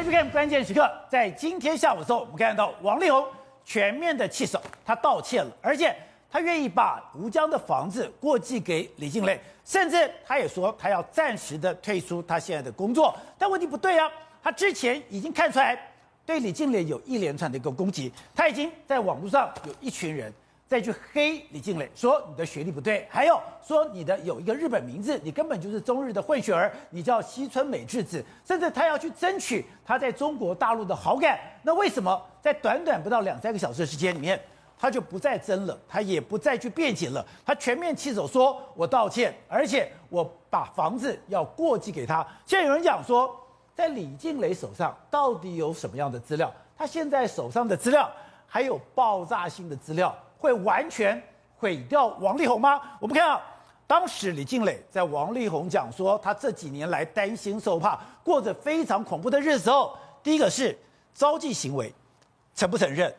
欢迎收看关键时刻，在今天下午的时候，我们看到王力宏全面的弃守，他道歉了，而且他愿意把吴江的房子过继给李静蕾，甚至他也说他要暂时的退出他现在的工作。但问题不对啊，他之前已经看出来对李静蕾有一连串的一个攻击，他已经在网络上有一群人。再去黑李静蕾，说你的学历不对，还有说你的有一个日本名字，你根本就是中日的混血儿，你叫西村美智子，甚至他要去争取他在中国大陆的好感。那为什么在短短不到两三个小时的时间里面，他就不再争了，他也不再去辩解了，他全面弃守，说我道歉，而且我把房子要过继给他。现在有人讲说，在李静蕾手上到底有什么样的资料？他现在手上的资料还有爆炸性的资料。会完全毁掉王力宏吗？我们看到当时李静蕾在王力宏讲说他这几年来担心受怕，过着非常恐怖的日子时候，第一个是招妓行为，承不承认？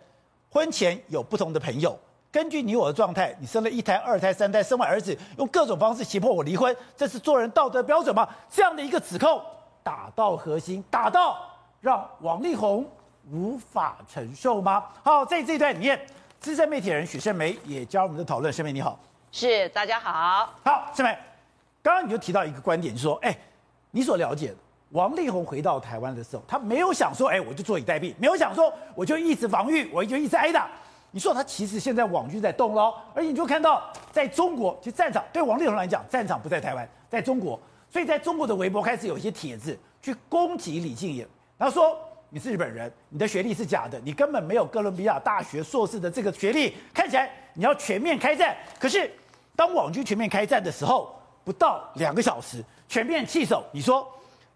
婚前有不同的朋友，根据你我的状态，你生了一胎、二胎、三胎，生完儿子，用各种方式胁迫我离婚，这是做人道德标准吗？这样的一个指控打到核心，打到让王力宏无法承受吗？好，在这一段里面。资深媒体人许胜梅也加入我们的讨论。胜梅你好，是大家好。好，胜梅，刚刚你就提到一个观点，就是说，哎，你所了解的王力宏回到台湾的时候，他没有想说，哎，我就坐以待毙，没有想说我就一直防御，我就一直挨打。你说他其实现在网军在动喽，而且你就看到在中国，其实战场对王力宏来讲，战场不在台湾，在中国，所以在中国的微博开始有一些帖子去攻击李静蕾，然后说。你是日本人，你的学历是假的，你根本没有哥伦比亚大学硕士的这个学历，看起来你要全面开战。可是当网军全面开战的时候，不到两个小时，全面弃守。你说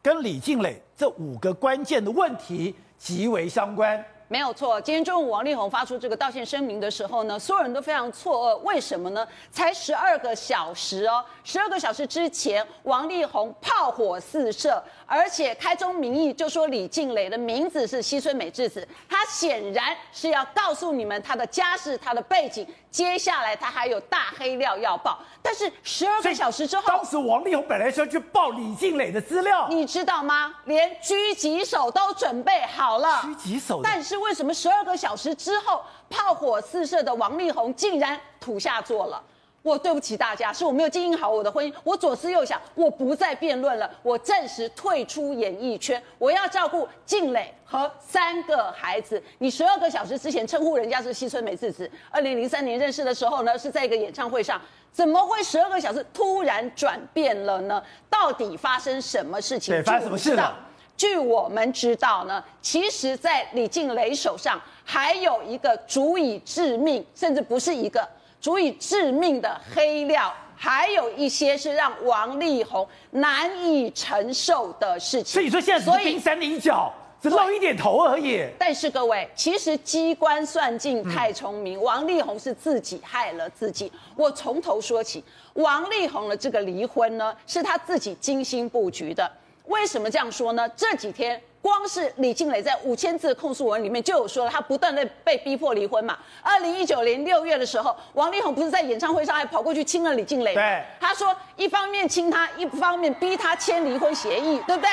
跟李静蕾这五个关键的问题极为相关。没有错，今天中午王力宏发出这个道歉声明的时候呢，所有人都非常错愕，为什么呢？才十二个小时哦，十二个小时之前，王力宏炮火四射，而且开宗明义就说李静蕾的名字是西村美智子，他显然是要告诉你们他的家世、他的背景，接下来他还有大黑料要爆。但是十二个小时之后，当时王力宏本来是要去爆李静蕾的资料，你知道吗？连狙击手都准备好了，狙击手，但是。为什么十二个小时之后，炮火四射的王力宏竟然土下座了？我对不起大家，是我没有经营好我的婚姻。我左思右想，我不再辩论了，我暂时退出演艺圈。我要照顾静蕾和三个孩子。你十二个小时之前称呼人家是西村美智子，二零零三年认识的时候呢，是在一个演唱会上，怎么会十二个小时突然转变了呢？到底发生什么事情？对，发生什么事了？据我们知道呢，其实，在李静蕾手上还有一个足以致命，甚至不是一个足以致命的黑料，还有一些是让王力宏难以承受的事情。所以说，现在只是冰山的一角，只露一点头而已。但是各位，其实机关算尽太聪明，王力宏是自己害了自己。我从头说起，王力宏的这个离婚呢，是他自己精心布局的。为什么这样说呢？这几天光是李静蕾在五千字的控诉文里面就有说了，她不断的被逼迫离婚嘛。二零一九年六月的时候，王力宏不是在演唱会上还跑过去亲了李静蕾？对，他说一方面亲她，一方面逼她签离婚协议，对不对？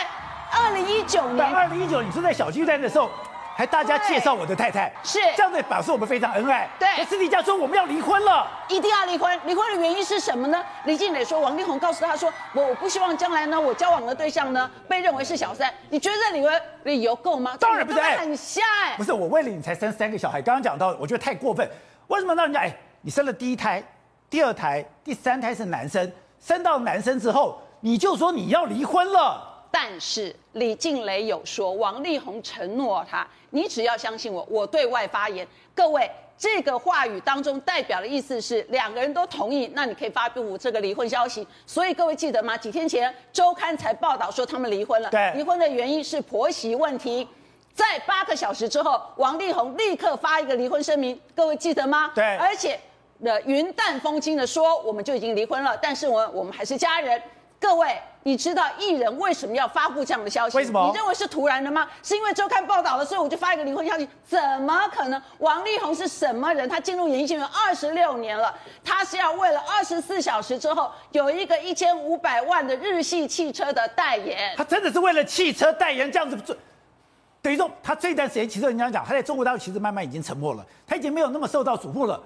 二零一九年，二零一九，你是在小巨蛋的时候。还大家介绍我的太太，是这样子表示我们非常恩爱。对，可私底下说我们要离婚了，一定要离婚。离婚的原因是什么呢？李静蕾说，王力宏告诉他说，我我不希望将来呢，我交往的对象呢被认为是小三。你觉得这理由理由够吗？当然不是，很瞎哎。不是我为了你才生三个小孩，刚刚讲到，我觉得太过分。为什么让人家哎，你生了第一胎、第二胎、第三胎是男生，生到男生之后，你就说你要离婚了？但是李静蕾有说，王力宏承诺他，你只要相信我，我对外发言。各位，这个话语当中代表的意思是两个人都同意，那你可以发布这个离婚消息。所以各位记得吗？几天前周刊才报道说他们离婚了。对，离婚的原因是婆媳问题。在八个小时之后，王力宏立刻发一个离婚声明。各位记得吗？对，而且的云淡风轻的说，我们就已经离婚了，但是我我们还是家人。各位，你知道艺人为什么要发布这样的消息？为什么？你认为是突然的吗？是因为周刊报道了，所以我就发一个离婚消息？怎么可能？王力宏是什么人？他进入演艺圈有二十六年了，他是要为了二十四小时之后有一个一千五百万的日系汽车的代言。他真的是为了汽车代言这样子做？等于说他这段时间，其实人家讲他在中国大陆其实慢慢已经沉默了，他已经没有那么受到瞩目了。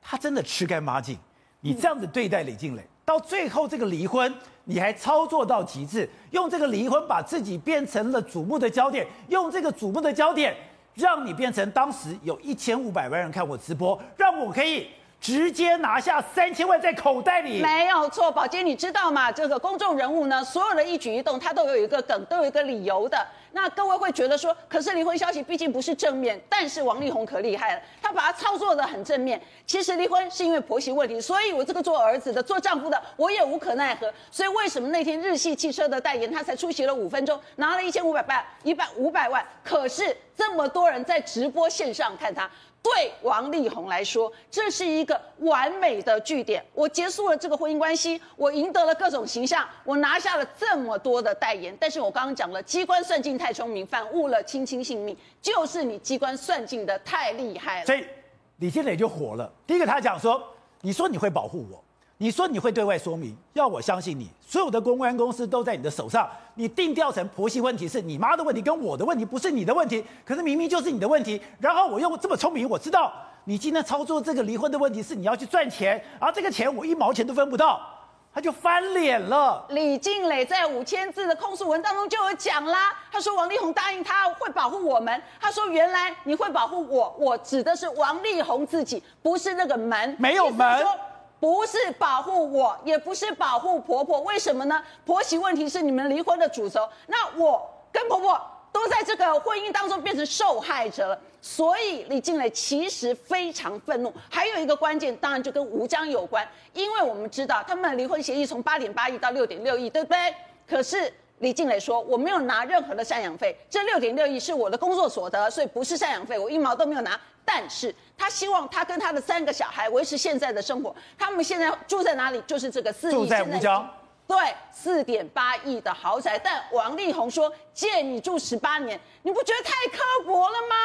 他真的吃干抹净，你这样子对待李静蕾，到最后这个离婚，你还操作到极致，用这个离婚把自己变成了瞩目的焦点，用这个瞩目的焦点，让你变成当时有一千五百万人看我直播，让我可以。直接拿下三千万在口袋里，没有错。宝杰，你知道吗？这个公众人物呢，所有的一举一动，他都有一个梗，都有一个理由的。那各位会觉得说，可是离婚消息毕竟不是正面，但是王力宏可厉害了，他把它操作得很正面。其实离婚是因为婆媳问题，所以我这个做儿子的、做丈夫的，我也无可奈何。所以为什么那天日系汽车的代言，他才出席了五分钟，拿了一千五百万、一百五百万，可是这么多人在直播线上看他。对王力宏来说，这是一个完美的据点。我结束了这个婚姻关系，我赢得了各种形象，我拿下了这么多的代言。但是我刚刚讲了，机关算尽太聪明，反误了卿卿性命，就是你机关算尽的太厉害了。所以李静蕾就火了。第一个，他讲说：“你说你会保护我。”你说你会对外说明，要我相信你，所有的公关公司都在你的手上，你定调成婆媳问题是你妈的问题，跟我的问题不是你的问题，可是明明就是你的问题。然后我又这么聪明，我知道你今天操作这个离婚的问题是你要去赚钱，而这个钱我一毛钱都分不到，他就翻脸了。李静蕾在五千字的控诉文当中就有讲啦，他说王力宏答应他会保护我们，他说原来你会保护我，我指的是王力宏自己，不是那个门，没有门。不是保护我，也不是保护婆婆，为什么呢？婆媳问题是你们离婚的主轴，那我跟婆婆都在这个婚姻当中变成受害者了，所以李静蕾其实非常愤怒。还有一个关键，当然就跟吴江有关，因为我们知道他们的离婚协议从八点八亿到六点六亿，对不对？可是李静蕾说我没有拿任何的赡养费，这六点六亿是我的工作所得，所以不是赡养费，我一毛都没有拿。但是他希望他跟他的三个小孩维持现在的生活。他们现在住在哪里？就是这个四亿。住在吴江。对，四点八亿的豪宅。但王力宏说借你住十八年，你不觉得太刻薄了吗？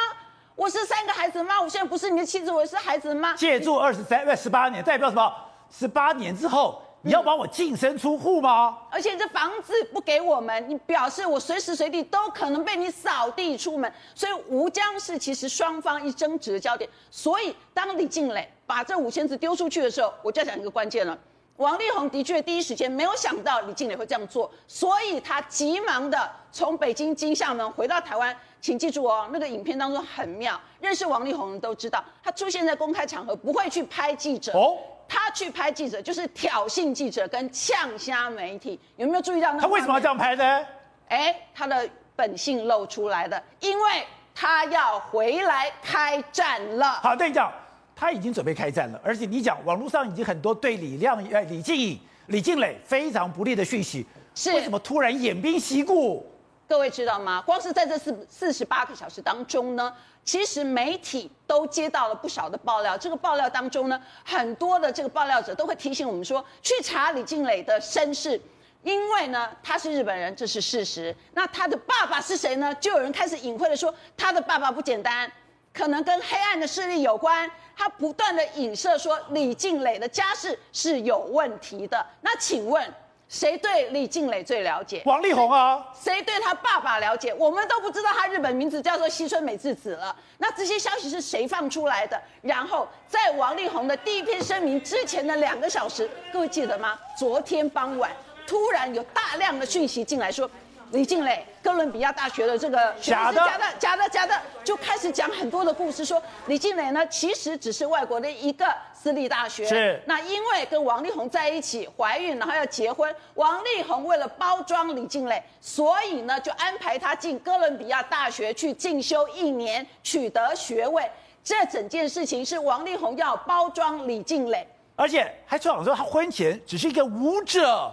我是三个孩子的妈，我现在不是你的妻子，我是孩子的妈。借住二十三呃十八年，代表什么？十八年之后。你要把我净身出户吗？而且这房子不给我们，你表示我随时随地都可能被你扫地出门。所以吴江是其实双方一争执的焦点。所以当李静蕾把这五千字丢出去的时候，我就要讲一个关键了。王力宏的确第一时间没有想到李静蕾会这样做，所以他急忙的从北京经厦门回到台湾。请记住哦，那个影片当中很妙，认识王力宏的都知道，他出现在公开场合不会去拍记者。哦。他去拍记者，就是挑衅记者跟呛瞎媒体，有没有注意到那？他为什么要这样拍呢？哎，他的本性露出来的，因为他要回来开战了。好，对你讲，他已经准备开战了，而且你讲网络上已经很多对李亮、呃李静颖、李静蕾非常不利的讯息，是为什么突然偃兵息鼓？各位知道吗？光是在这四四十八个小时当中呢，其实媒体都接到了不少的爆料。这个爆料当中呢，很多的这个爆料者都会提醒我们说，去查李静蕾的身世，因为呢，他是日本人，这是事实。那他的爸爸是谁呢？就有人开始隐晦的说，他的爸爸不简单，可能跟黑暗的势力有关。他不断的影射说，李静蕾的家世是有问题的。那请问？谁对李静蕾最了解？王力宏啊！谁对他爸爸了解？我们都不知道他日本名字叫做西村美智子了。那这些消息是谁放出来的？然后在王力宏的第一篇声明之前的两个小时，各位记得吗？昨天傍晚突然有大量的讯息进来说。李静蕾，哥伦比亚大学的这个假的假的假的假的，就开始讲很多的故事，说李静蕾呢其实只是外国的一个私立大学。是。那因为跟王力宏在一起怀孕，然后要结婚，王力宏为了包装李静蕾，所以呢就安排她进哥伦比亚大学去进修一年，取得学位。这整件事情是王力宏要包装李静蕾，而且还说说他婚前只是一个舞者。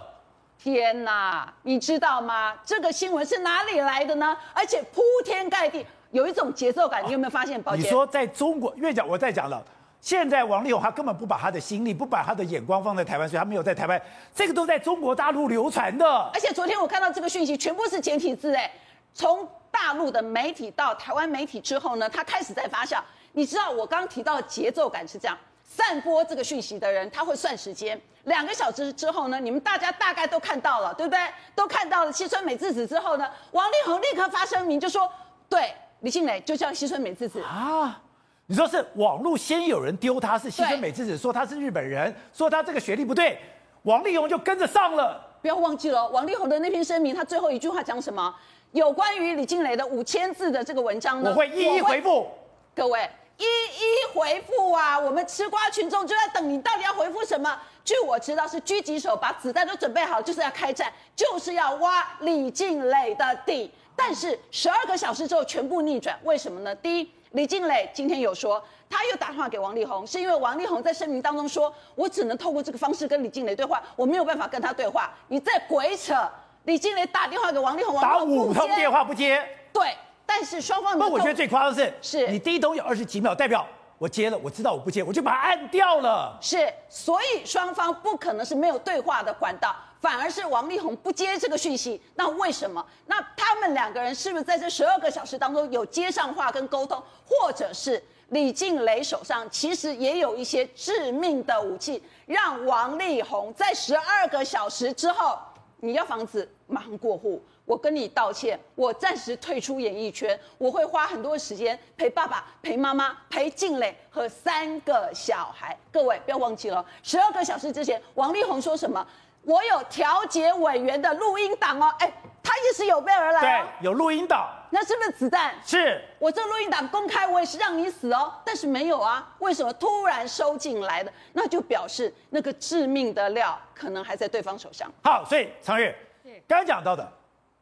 天呐，你知道吗？这个新闻是哪里来的呢？而且铺天盖地，有一种节奏感，你有没有发现？宝杰，你说在中国，越讲我再讲了。现在王力宏他根本不把他的心力，不把他的眼光放在台湾，所以他没有在台湾。这个都在中国大陆流传的。而且昨天我看到这个讯息，全部是简体字，哎，从大陆的媒体到台湾媒体之后呢，他开始在发酵。你知道我刚刚提到的节奏感是这样。散播这个讯息的人，他会算时间。两个小时之后呢，你们大家大概都看到了，对不对？都看到了西村美智子之后呢，王力宏立刻发声明就说：“对对，李静蕾就叫西村美智子啊。你说是网络先有人丢他，是西村美智子说他是日本人，说他这个学历不对，王力宏就跟着上了。不要忘记了，王力宏的那篇声明，他最后一句话讲什么？有关于李静蕾的五千字的这个文章呢？我会一一回复。各位，一一回复啊！我们吃瓜群众就在等你，到底要回复什么？据我知道，是狙击手把子弹都准备好，就是要开战，就是要挖李静蕾的底。但是十二个小时之后全部逆转，为什么呢？第一。李静蕾今天有说，他又打电话给王力宏，是因为王力宏在声明当中说，我只能透过这个方式跟李静蕾对话，我没有办法跟他对话。你在鬼扯！李静蕾打电话给王力宏，王力宏打五通电话不接。对，但是双方。那我觉得最夸张的是，是你第一通有二十几秒，代表我接了，我知道我不接，我就把它按掉了。是，所以双方不可能是没有对话的管道。反而是王力宏不接这个讯息，那为什么？那他们两个人是不是在这十二个小时当中有接上话跟沟通，或者是李静蕾手上其实也有一些致命的武器，让王力宏在十二个小时之后，你要房子马上过户，我跟你道歉，我暂时退出演艺圈，我会花很多时间陪爸爸、陪妈妈、陪静蕾和三个小孩。各位不要忘记了，十二个小时之前，王力宏说什么？我有调解委员的录音档哦，哎，他也是有备而来，对，有录音档，那是不是子弹？是，我这录音档公开，我也是让你死哦，但是没有啊，为什么突然收进来的？那就表示那个致命的料可能还在对方手上。好，所以常玉，刚刚讲到的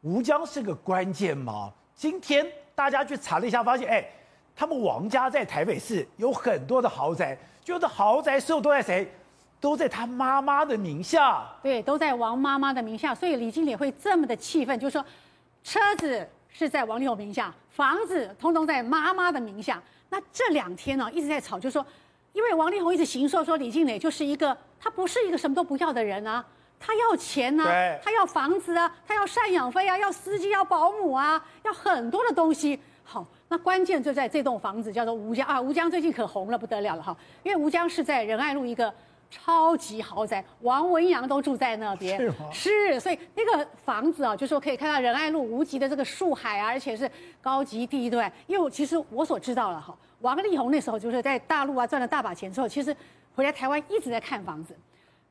吴江是个关键吗？今天大家去查了一下，发现，哎，他们王家在台北市有很多的豪宅，就是豪宅所有都在谁？都在他妈妈的名下，对，都在王妈妈的名下，所以李经理会这么的气愤，就是说，车子是在王力宏名下，房子通通在妈妈的名下。那这两天呢，一直在吵，就是说，因为王力宏一直行说说李靓蕾就是一个，他不是一个什么都不要的人啊，他要钱啊，他要房子啊，他要赡养费啊，要司机，要保姆啊，要很多的东西。好，那关键就在这栋房子，叫做吴江啊，吴江最近可红了不得了了哈，因为吴江是在仁爱路一个。超级豪宅，王文洋都住在那边。是，所以那个房子啊，就是说可以看到仁爱路无极的这个树海啊，而且是高级地段。因为其实我所知道了哈，王力宏那时候就是在大陆啊赚了大把钱之后，其实回来台湾一直在看房子，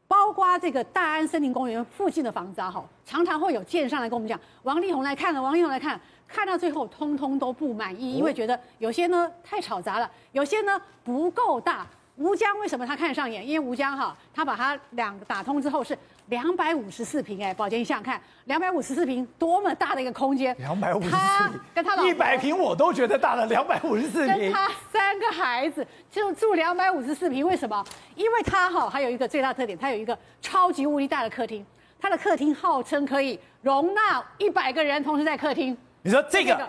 包括这个大安森林公园附近的房子啊，哈，常常会有建商来跟我们讲，王力宏来看了，王力宏来看，看到最后通通都不满意，因为觉得有些呢太吵杂了，有些呢不够大。吴江为什么他看上眼？因为吴江哈，他把它两个打通之后是两百五十四平，哎，宝杰你想想看，两百五十四平多么大的一个空间，两百五十四平，跟他老一百平我都觉得大了，两百五十四平，跟他三个孩子就住两百五十四平，为什么？因为他哈还有一个最大特点，他有一个超级无敌大的客厅，他的客厅号称可以容纳一百个人同时在客厅。你说这个？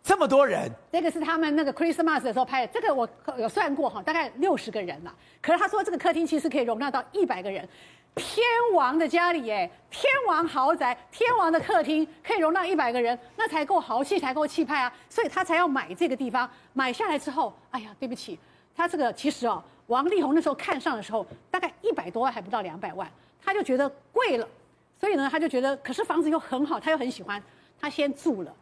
这么多人，这个是他们那个 Christmas 的时候拍的。这个我有算过哈，大概六十个人了。可是他说这个客厅其实可以容纳到一百个人。天王的家里哎，天王豪宅，天王的客厅可以容纳一百个人，那才够豪气，才够气派啊！所以他才要买这个地方。买下来之后，哎呀，对不起，他这个其实哦，王力宏那时候看上的时候，大概一百多万还不到两百万，他就觉得贵了。所以呢，他就觉得，可是房子又很好，他又很喜欢，他先住了。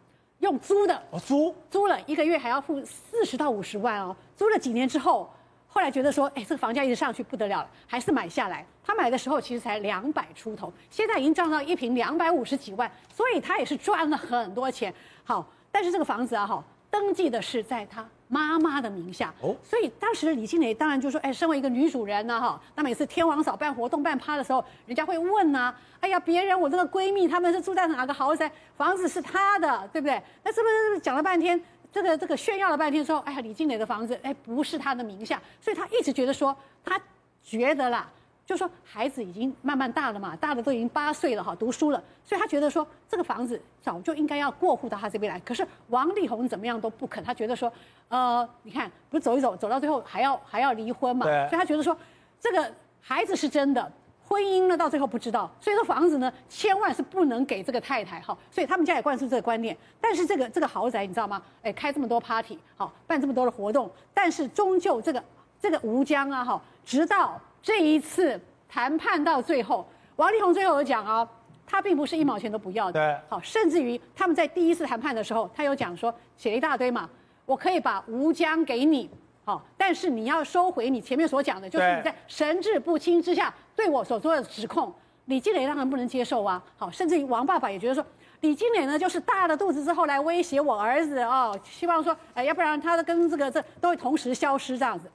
用租的哦，租租了一个月还要付四十到五十万哦。租了几年之后，后来觉得说，哎，这个房价一直上去不得了了，还是买下来。他买的时候其实才两百出头，现在已经涨到一平两百五十几万，所以他也是赚了很多钱。好，但是这个房子啊，哈，登记的是在他妈妈的名下哦，所以当时李庆蕾当然就说，哎，身为一个女主人呢，哈，那每次天王嫂办活动办趴的时候，人家会问呐，哎呀，别人我这个闺蜜他们是住在哪个豪宅，房子是她的，对不对？那是不是讲了半天，这个这个炫耀了半天说，哎呀，李静蕾的房子，哎，不是他的名下，所以他一直觉得说，他觉得啦。就说孩子已经慢慢大了嘛，大的都已经八岁了哈，读书了，所以他觉得说这个房子早就应该要过户到他这边来。可是王力宏怎么样都不肯，他觉得说，呃，你看不是走一走，走到最后还要还要离婚嘛，所以他觉得说这个孩子是真的，婚姻呢到最后不知道，所以说房子呢千万是不能给这个太太哈，所以他们家也灌输这个观念。但是这个这个豪宅你知道吗？哎，开这么多 party 好，办这么多的活动，但是终究这个这个吴江啊哈，直到。这一次谈判到最后，王力宏最后有讲啊，他并不是一毛钱都不要的。对，好，甚至于他们在第一次谈判的时候，他有讲说写了一大堆嘛，我可以把吴江给你，好，但是你要收回你前面所讲的，就是你在神志不清之下对我所做的指控。李金磊当然不能接受啊，好，甚至于王爸爸也觉得说，李金磊呢就是大了肚子之后来威胁我儿子哦，希望说，哎，要不然他的跟这个这都会同时消失这样子。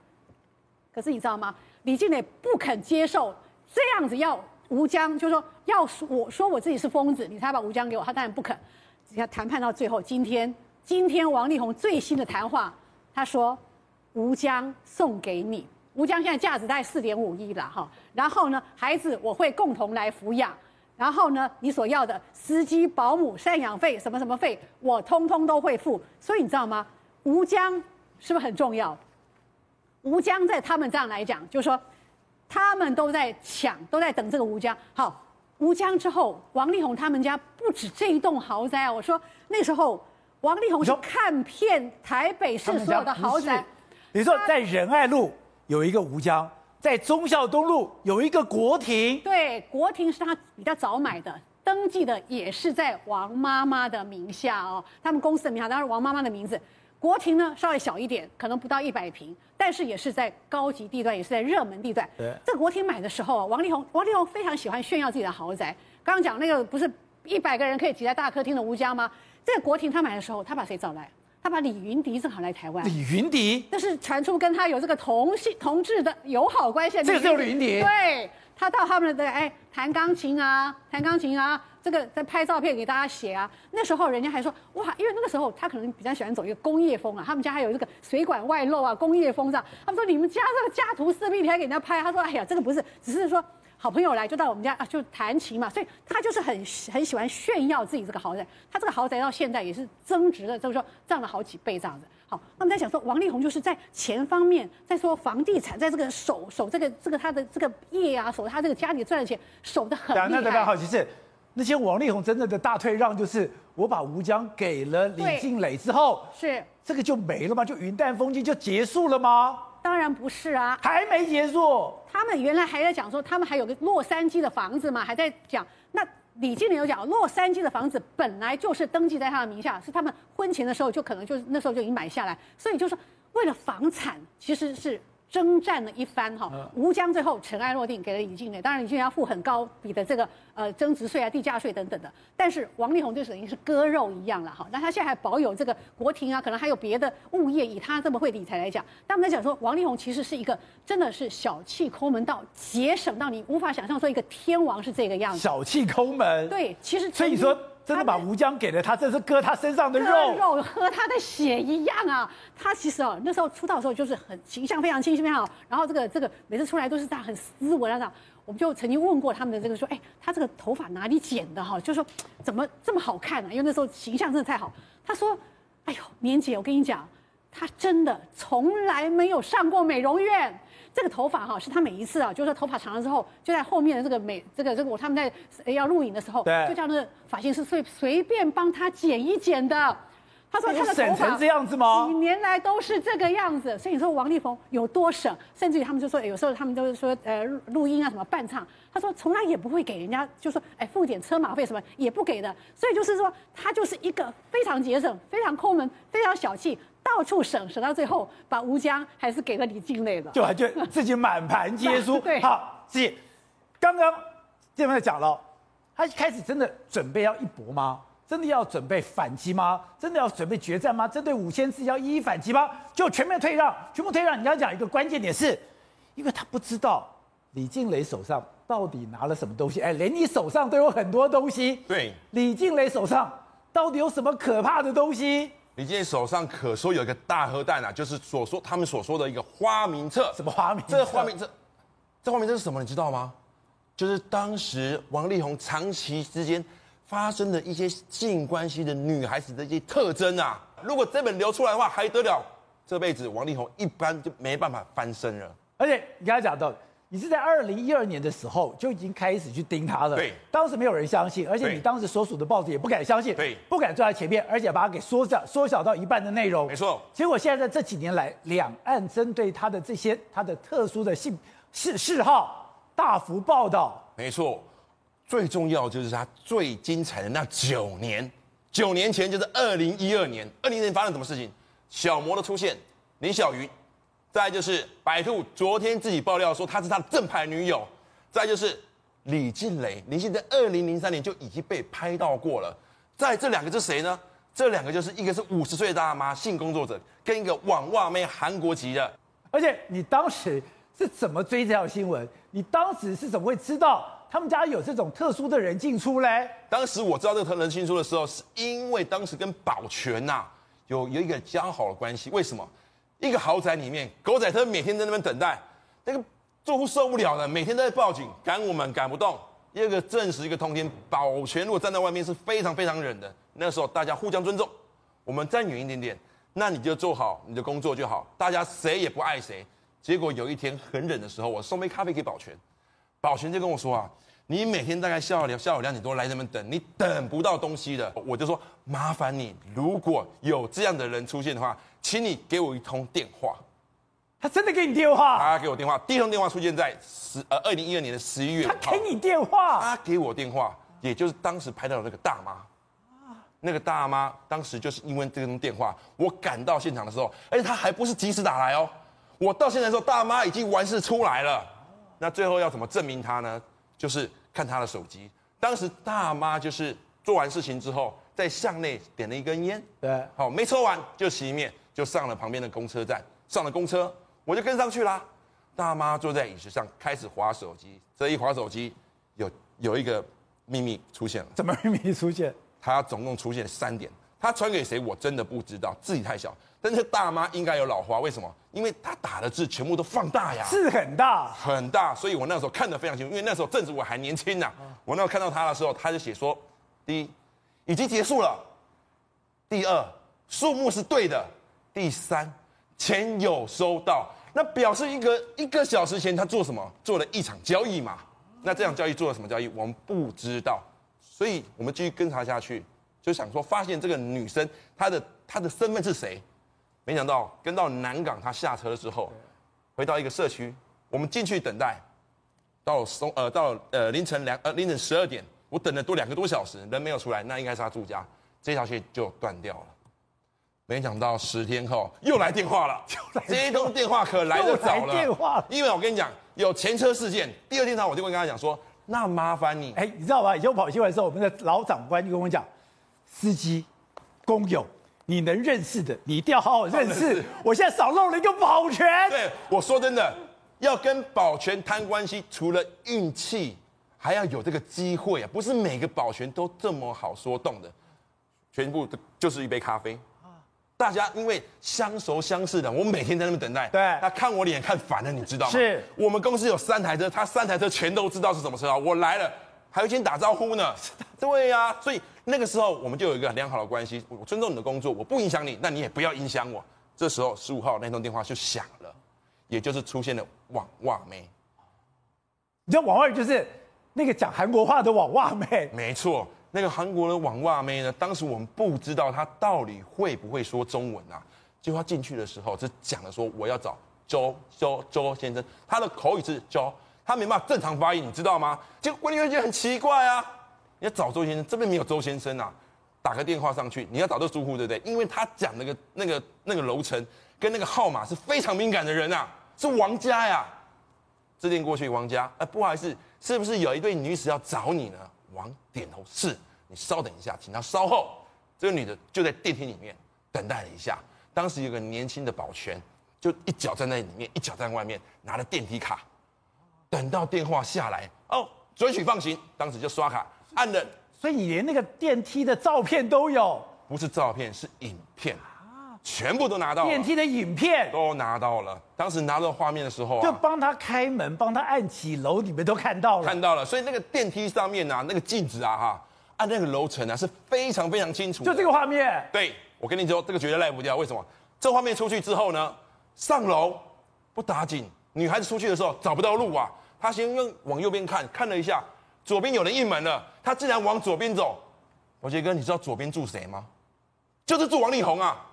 可是你知道吗？李金磊不肯接受这样子，要吴江，就是说要我说我自己是疯子，你才把吴江给我，他当然不肯。你看谈判到最后，今天今天王力宏最新的谈话，他说吴江送给你，吴江现在价值大概四点五亿了哈。然后呢，孩子我会共同来抚养，然后呢，你所要的司机、保姆、赡养费什么什么费，我通通都会付。所以你知道吗？吴江是不是很重要？吴江在他们这样来讲，就是说，他们都在抢，都在等这个吴江。好，吴江之后，王力宏他们家不止这一栋豪宅啊！我说那时候，王力宏是看遍台北市所有的豪宅。比如说，在仁爱路有一个吴江，在忠孝东路有一个国庭。对，国庭是他比较早买的，登记的也是在王妈妈的名下哦。他们公司的名下当然王妈妈的名字。国庭呢稍微小一点，可能不到一百平，但是也是在高级地段，也是在热门地段。对，这个国庭买的时候啊，王力宏，王力宏非常喜欢炫耀自己的豪宅。刚刚讲那个不是一百个人可以挤在大客厅的吴家吗？这个国庭他买的时候，他把谁找来？他把李云迪正好来台湾。李云迪，那是传出跟他有这个同性同志的友好关系。这个就是李云迪。对，他到他们的哎弹钢琴啊，弹钢琴啊。这个在拍照片给大家写啊，那时候人家还说哇，因为那个时候他可能比较喜欢走一个工业风啊，他们家还有这个水管外露啊，工业风这样。他们说你们家这个家徒四壁，你还给人家拍？他说哎呀，这个不是，只是说好朋友来就到我们家啊，就弹琴嘛。所以他就是很很喜欢炫耀自己这个豪宅。他这个豪宅到现在也是增值的，就是说涨了好几倍这样子。好，那么在想说王力宏就是在钱方面，在说房地产，在这个守守这个这个他的这个业啊，守他这个家里赚的钱守得很厉害。那代表好奇是。那些王力宏真正的大退让，就是我把吴江给了李静蕾之后，是这个就没了吗？就云淡风轻就结束了吗？当然不是啊，还没结束。他们原来还在讲说，他们还有个洛杉矶的房子嘛，还在讲。那李经理有讲，洛杉矶的房子本来就是登记在他的名下，是他们婚前的时候就可能就那时候就已经买下来，所以就是说为了房产，其实是。征战了一番哈，吴江最后尘埃落定，给了李靓蕾。当然，李靓蕾要付很高比的这个呃增值税啊、地价税等等的。但是王力宏就等于是割肉一样了哈。那他现在还保有这个国庭啊，可能还有别的物业。以他这么会理财来讲，但我们在讲说，王力宏其实是一个真的是小气抠门到节省到你无法想象，说一个天王是这个样子。小气抠门。对，其实所以说。真的把吴江给了他，这是割他身上的肉，肉喝他的血一样啊！他其实哦，那时候出道的时候就是很形象非常清新非常好，然后这个这个每次出来都是这样很斯文啊，这样。我们就曾经问过他们的这个说，哎，他这个头发哪里剪的哈？就说怎么这么好看呢？因为那时候形象真的太好。他说，哎呦，年姐，我跟你讲，他真的从来没有上过美容院。这个头发哈，是他每一次啊，就是说头发长了之后，就在后面的这个美这个这个我他们在要录影的时候，就叫那个发型师随随便帮他剪一剪的。他说他的头发成这样子吗？几年来都是这个样子。所以你说王力宏有多省，甚至于他们就说，有时候他们都是说呃录音啊什么伴唱，他说从来也不会给人家，就说哎付点车马费什么也不给的。所以就是说他就是一个非常节省、非常抠门、非常小气。到处省省到最后，把吴江还是给了李靓蕾了，就还就自己满盘皆输。对，好，自己刚刚这边讲了，他一开始真的准备要一搏吗？真的要准备反击吗？真的要准备决战吗？针对五千字要一一反击吗？就全面退让，全部退让。你要讲一个关键点是，因为他不知道李静蕾手上到底拿了什么东西。哎，连你手上都有很多东西。对，李静蕾手上到底有什么可怕的东西？李靓蕾手上可说有一个大核弹啊，就是所说他们所说的一个花名册。什么花名册？这花名册，这花名册是什么？你知道吗？就是当时王力宏长期之间发生的一些性关系的女孩子的一些特征啊。如果这本流出来的话，还得了？这辈子王力宏一般就没办法翻身了。而且你刚才讲到。你是在二零一二年的时候就已经开始去盯他了，对，当时没有人相信，而且你当时所属的报纸也不敢相信，对，不敢坐在前面，而且把它给缩小缩小到一半的内容，没错。结果现在在这几年来，两岸针对他的这些他的特殊的性嗜嗜好大幅报道，没错。最重要就是他最精彩的那九年，九年前就是二零一二年，二零年发生什么事情？小魔的出现，林小鱼，再就是白兔，昨天自己爆料说她是他的正牌女友，再就是李静蕾，李靓蕾在二零零三年就已经被拍到过了，在这两个是谁呢？这两个就是一个是五十岁的大妈性工作者，跟一个网袜妹韩国籍的。而且你当时是怎么追这条新闻？你当时是怎么会知道他们家有这种特殊的人进出嘞？当时我知道这个特人进出的时候，是因为当时跟保全呐有有一个较好的关系。为什么？一个豪宅里面，狗仔车每天在那边等待，那个住户受不了了，每天都在报警，赶我们赶不动。第二个证实一个通天，保全如果站在外面是非常非常忍的。那时候大家互相尊重，我们站远一点点，那你就做好你的工作就好，大家谁也不爱谁。结果有一天很冷的时候，我送杯咖啡给保全，保全就跟我说啊，你每天大概下午两下午两点多来这边等，你等不到东西的。我就说麻烦你，如果有这样的人出现的话，请你给我一通电话。他真的给你电话？他给我电话，第一通电话出现在十呃二零一二年的十一月。他给你电话？他给我电话，也就是当时拍到的那个大妈。那个大妈当时就是因为这通电话，我赶到现场的时候，而且她还不是及时打来哦。我到现在的时候，大妈已经完事出来了。那最后要怎么证明她呢？就是看她的手机。当时大妈就是做完事情之后，在巷内点了一根烟，对，好没抽完就熄灭，就上了旁边的公车站，上了公车，我就跟上去啦。大妈坐在椅子上开始划手机，这一划手机，有有一个秘密出现了。怎么秘密出现？他总共出现三点，他传给谁我真的不知道，字体太小。但是大妈应该有老花，为什么？因为她打的字全部都放大呀，字很大很大，所以我那时候看得非常清楚。因为那时候正值我还年轻呐、啊，我那时候看到他的时候，他就写说：第一，已经结束了；第二，数目是对的；第三，钱有收到。那表示一个一个小时前他做什么？做了一场交易嘛？那这场交易做了什么交易？我们不知道。所以我们继续跟查下去，就想说发现这个女生她的她的身份是谁？没想到跟到南港，她下车之后，回到一个社区，我们进去等待，到松呃到呃凌晨两呃凌晨十二点，我等了多两个多小时，人没有出来，那应该是她住家，这条线就断掉了。没想到十天后又来电话了，这一通电话可来得早了，电话，因为我跟你讲有前车事件，第二天早上我就会跟他讲说。那麻烦你，哎，你知道吧？以前我跑新闻的时候，我们的老长官就跟我讲，司机、工友，你能认识的，你一定要好好认识。我现在少漏了一个保全。对，我说真的，要跟保全谈关系，除了运气，还要有这个机会啊！不是每个保全都这么好说动的，全部就是一杯咖啡。大家因为相熟相识的，我每天在那边等待。对，他看我脸看烦了，你知道吗？是我们公司有三台车，他三台车全都知道是什么车啊！我来了，还要先打招呼呢。对呀、啊，所以那个时候我们就有一个良好的关系。我尊重你的工作，我不影响你，那你也不要影响我。这时候十五号那通电话就响了，也就是出现了网袜妹。你知道网袜就是那个讲韩国话的网袜妹？没错。那个韩国的网袜妹呢？当时我们不知道她到底会不会说中文啊。结果她进去的时候，只讲了说我要找周周周先生，她的口语是周，她没办法正常发音，你知道吗？结果管理员觉得很奇怪啊，你要找周先生，这边没有周先生啊，打个电话上去，你要找这个住户对不对？因为他讲那个那个那个楼层跟那个号码是非常敏感的人啊，是王家呀。致电过去，王家，哎，不好意思，是不是有一对女子要找你呢？王点头是，你稍等一下，请他稍后。这个女的就在电梯里面等待了一下。当时有个年轻的保全，就一脚站在里面，一脚站在外面，拿了电梯卡。等到电话下来，哦，准许放行。当时就刷卡按了，所以你连那个电梯的照片都有？不是照片，是影片。全部都拿到了，电梯的影片都拿到了。当时拿到画面的时候啊，就帮他开门，帮他按起楼，你们都看到了。看到了，所以那个电梯上面啊，那个镜子啊，哈，按那个楼层啊，是非常非常清楚。就这个画面。对，我跟你说，这个绝对赖不掉。为什么？这画面出去之后呢，上楼不打紧，女孩子出去的时候找不到路啊，她先用往右边看，看了一下，左边有人应门了，她竟然往左边走。我杰哥，你知道左边住谁吗？就是住王力宏啊。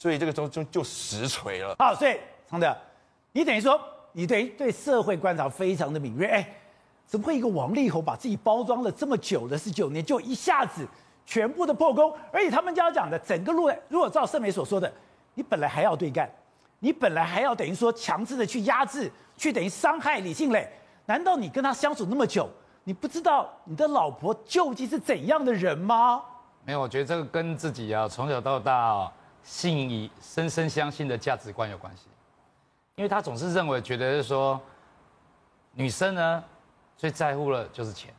所以这个就就就实锤了。好，所以常德，你等于说你对对社会观察非常的敏锐。哎，怎么会一个王力宏把自己包装了这么久的十九年，就一下子全部的破功？而且他们家讲的整个路，如果照盛美所说的，你本来还要对干，你本来还要等于说强制的去压制，去等于伤害李靓蕾，难道你跟他相处那么久，你不知道你的老婆究竟是怎样的人吗？没有，我觉得这个跟自己啊从小到大啊信以深深相信的价值观有关系，因为他总是认为觉得是说女生呢。最在乎的就是钱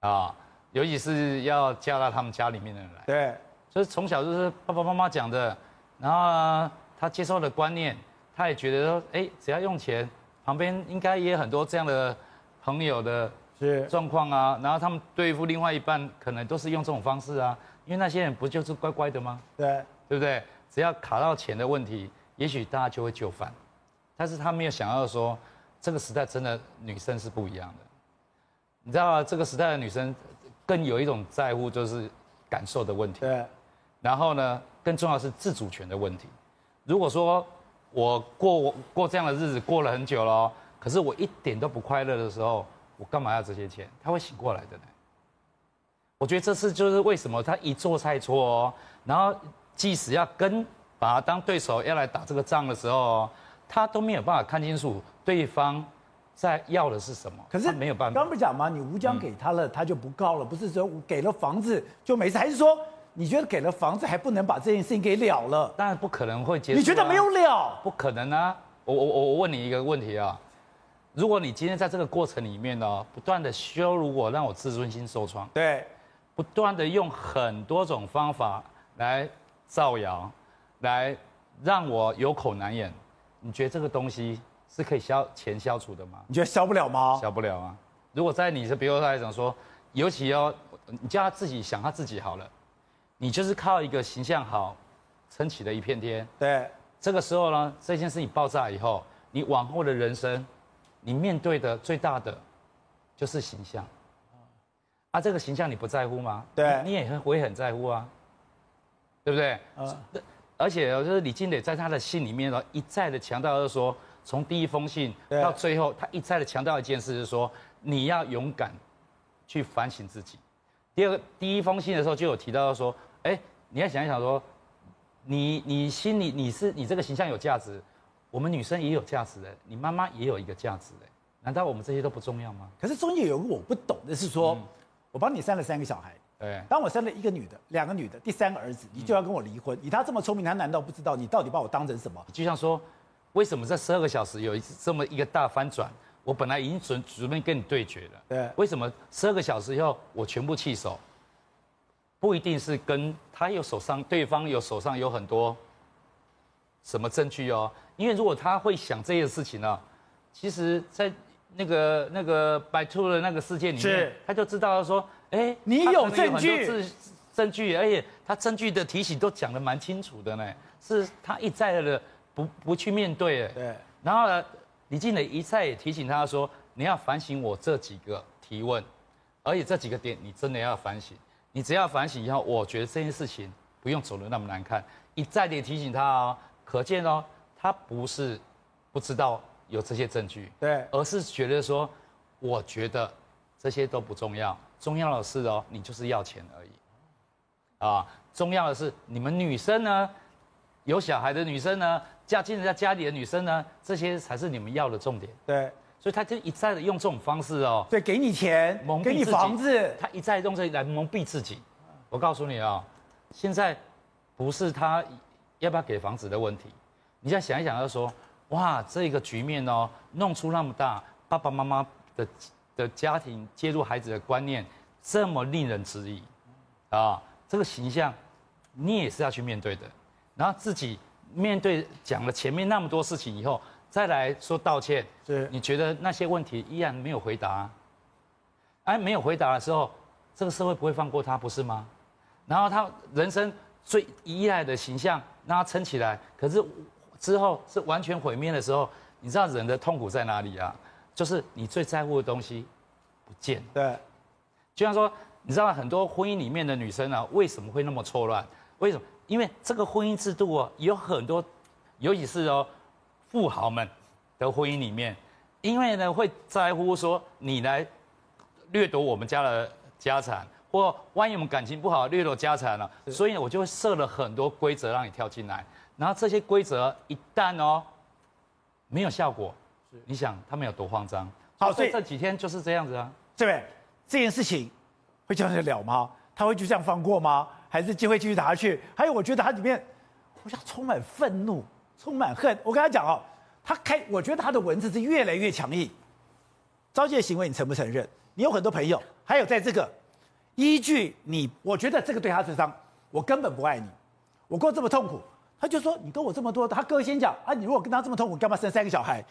啊，尤其是要嫁到他们家里面的人来。对，所以从小就是爸爸妈妈讲的，然后呢，他接受的观念，他也觉得说，哎，只要用钱，旁边应该也有很多这样的朋友的状况啊。然后他们对付另外一半，可能都是用这种方式啊，因为那些人不就是乖乖的吗？对，对不对？只要卡到钱的问题，也许大家就会就范，但是他没有想到说。这个时代真的女生是不一样的，你知道吗？这个时代的女生更有一种在乎，就是感受的问题。对。然后呢，更重要的是自主权的问题。如果说我过过这样的日子过了很久了，可是我一点都不快乐的时候，我干嘛要这些钱？他会醒过来的呢。我觉得这次就是为什么他一做菜错哦，然后即使要跟把他当对手要来打这个仗的时候，他都没有办法看清楚。对方在要的是什么？可是没有办法。刚不讲吗？你吴江给他了，他就不告了，不是说给了房子就没事，还是说你觉得给了房子还不能把这件事情给了了？当然不可能会结束。你觉得没有了？不可能啊！我我我我问你一个问题啊，如果你今天在这个过程里面呢，不断的羞辱我，让我自尊心受创，对，不断的用很多种方法来造谣，来让我有口难言，你觉得这个东西？是可以消钱消除的吗？你觉得消不了吗？消不了啊！如果在你是，比如说来讲说，尤其要你叫他自己想他自己好了，你就是靠一个形象好撑起了一片天。对，这个时候呢，这件事情爆炸以后，你往后的人生，你面对的最大的就是形象。啊，这个形象你不在乎吗？对，你也很会很在乎啊，对不对？嗯。而且就是李金磊在他的信里面呢，一再的强调就是说。从第一封信到最后，他一再的强调一件事，是说你要勇敢去反省自己。第二个，第一封信的时候就有提到说，哎，你要想一想说，你你心里你是你这个形象有价值，我们女生也有价值的，你妈妈也有一个价值的，难道我们这些都不重要吗？可是中间有个我不懂的是说，我帮你生了三个小孩，对，当我生了一个女的，两个女的，第三个儿子，你就要跟我离婚？以他这么聪明，他难道不知道你到底把我当成什么？就像说。为什么这十二个小时有一次这么一个大翻转？我本来已经准准备跟你对决了。对。为什么十二个小时以后我全部弃守？不一定是跟他有手上，对方有手上有很多什么证据哦。因为如果他会想这些事情呢，其实，在那个那个白兔的那个事件里面，他就知道说，哎，你有证据，证据，而且他证据的提醒都讲得蛮清楚的呢，是他一再的。不不去面对，哎，对。然后呢，李静蕾一再也提醒他说：“你要反省我这几个提问，而且这几个点你真的要反省。你只要反省以后，我觉得这件事情不用走得那么难看。”一再的提醒他哦，可见哦，他不是不知道有这些证据，对，而是觉得说，我觉得这些都不重要，重要的是哦，你就是要钱而已，啊，重要的是你们女生呢，有小孩的女生呢。嫁进人家家里的女生呢，这些才是你们要的重点。对，所以他就一再的用这种方式哦，对，给你钱，蒙蔽给你房子，他一再用这来蒙蔽自己。我告诉你啊、哦，现在不是他要不要给房子的问题，你再想一想，就说哇，这个局面哦，弄出那么大，爸爸妈妈的的家庭介入孩子的观念这么令人质疑啊，这个形象你也是要去面对的，然后自己。面对讲了前面那么多事情以后，再来说道歉，是你觉得那些问题依然没有回答？哎，没有回答的时候，这个社会不会放过他，不是吗？然后他人生最依赖的形象让他撑起来，可是之后是完全毁灭的时候，你知道人的痛苦在哪里啊？就是你最在乎的东西不见了。对，就像说，你知道很多婚姻里面的女生啊，为什么会那么错乱？为什么？因为这个婚姻制度哦，有很多，尤其是哦，富豪们的婚姻里面，因为呢会在乎说你来掠夺我们家的家产，或万一我们感情不好掠夺家产了，所以呢我就会设了很多规则让你跳进来，然后这些规则一旦哦没有效果，你想他们有多慌张？好，所以这几天就是这样子啊，这位？这件事情会这样子了吗？他会就这样放过吗？还是机会继续打下去？还有，我觉得他里面，我想充满愤怒，充满恨。我跟他讲哦，他开，我觉得他的文字是越来越强硬。招妓的行为你承不承认？你有很多朋友，还有在这个依据你，我觉得这个对他智商，我根本不爱你，我过这么痛苦，他就说你跟我这么多，他哥先讲啊，你如果跟他这么痛苦，干嘛生三个小孩？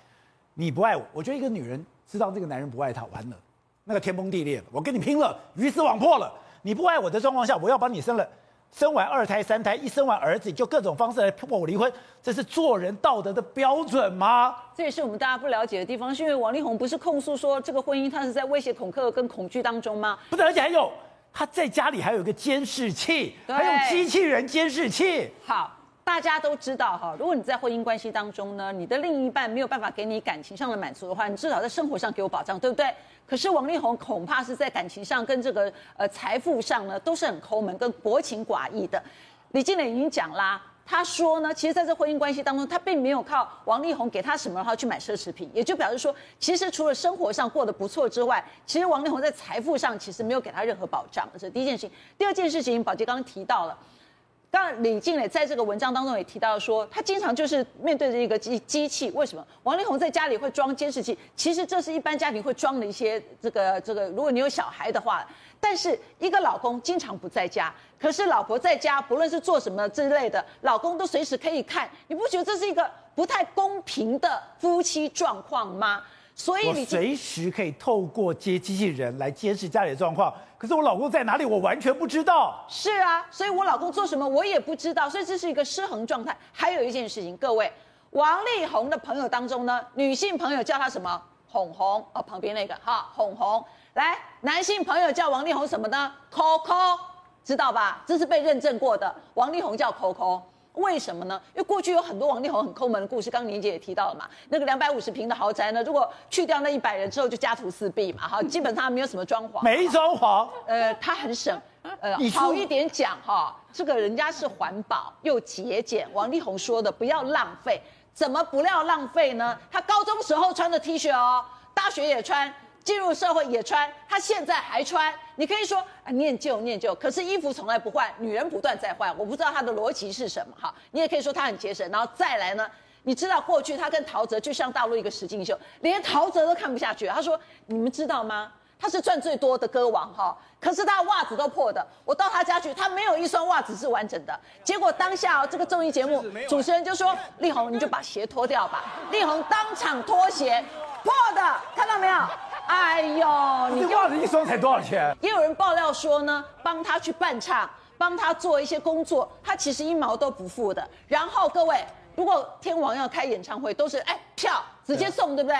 你不爱我，我觉得一个女人知道这个男人不爱她，完了。那个天崩地裂了，我跟你拼了，鱼死网破了。你不爱我的状况下，我要把你生了，生完二胎三胎，一生完儿子就各种方式来迫我离婚，这是做人道德的标准吗？这也是我们大家不了解的地方，是因为王力宏不是控诉说这个婚姻他是在威胁恐吓跟恐惧当中吗？不是，而且还有他在家里还有一个监视器，还有机器人监视器。好。大家都知道哈，如果你在婚姻关系当中呢，你的另一半没有办法给你感情上的满足的话，你至少在生活上给我保障，对不对？可是王力宏恐怕是在感情上跟这个呃财富上呢，都是很抠门跟薄情寡义的。李靓蕾已经讲啦，他说呢，其实在这婚姻关系当中，他并没有靠王力宏给他什么，然后去买奢侈品，也就表示说，其实除了生活上过得不错之外，其实王力宏在财富上其实没有给他任何保障。这是第一件事情。第二件事情，宝杰刚刚提到了。当然，李静蕾在这个文章当中也提到说，他经常就是面对着一个机机器。为什么王力宏在家里会装监视器？其实这是一般家庭会装的一些这个这个。如果你有小孩的话，但是一个老公经常不在家，可是老婆在家，不论是做什么之类的，老公都随时可以看。你不觉得这是一个不太公平的夫妻状况吗？所以你随时可以透过接机器人来监视家里的状况，可是我老公在哪里，我完全不知道。是啊，所以我老公做什么我也不知道，所以这是一个失衡状态。还有一件事情，各位，王力宏的朋友当中呢，女性朋友叫他什么？红红哦，旁边那个哈，红红。来，男性朋友叫王力宏什么呢？Coco，知道吧？这是被认证过的，王力宏叫 Coco。为什么呢？因为过去有很多王力宏很抠门的故事，刚刚宁姐也提到了嘛。那个两百五十平的豪宅呢，如果去掉那一百人之后，就家徒四壁嘛，哈，基本上没有什么装潢，没装潢。呃，他很省，呃，好一点讲哈，这个人家是环保又节俭。王力宏说的不要浪费，怎么不要浪费呢？他高中时候穿的 T 恤哦，大学也穿。进入社会也穿，他现在还穿。你可以说啊，念旧念旧，可是衣服从来不换，女人不断在换。我不知道他的逻辑是什么哈。你也可以说他很节省，然后再来呢？你知道过去他跟陶喆就像大陆一个实境秀，连陶喆都看不下去。他说：“你们知道吗？他是赚最多的歌王哈，可是他袜子都破的。我到他家去，他没有一双袜子是完整的。结果当下哦这个综艺节目主持人就说：力宏，你就把鞋脱掉吧。力宏当场脱鞋，破的，看到没有？”哎呦，你袜子一双才多少钱？也有人爆料说呢，帮他去办唱，帮他做一些工作，他其实一毛都不付的。然后各位，如果天王要开演唱会，都是哎票直接送，对不对？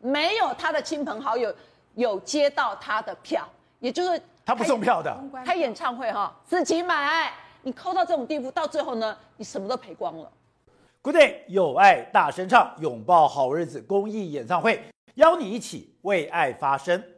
没有他的亲朋好友有接到他的票，也就是他不送票的。开演唱会哈，自己买。你抠到这种地步，到最后呢，你什么都赔光了。Good day，有爱大声唱，拥抱好日子公益演唱会。邀你一起为爱发声。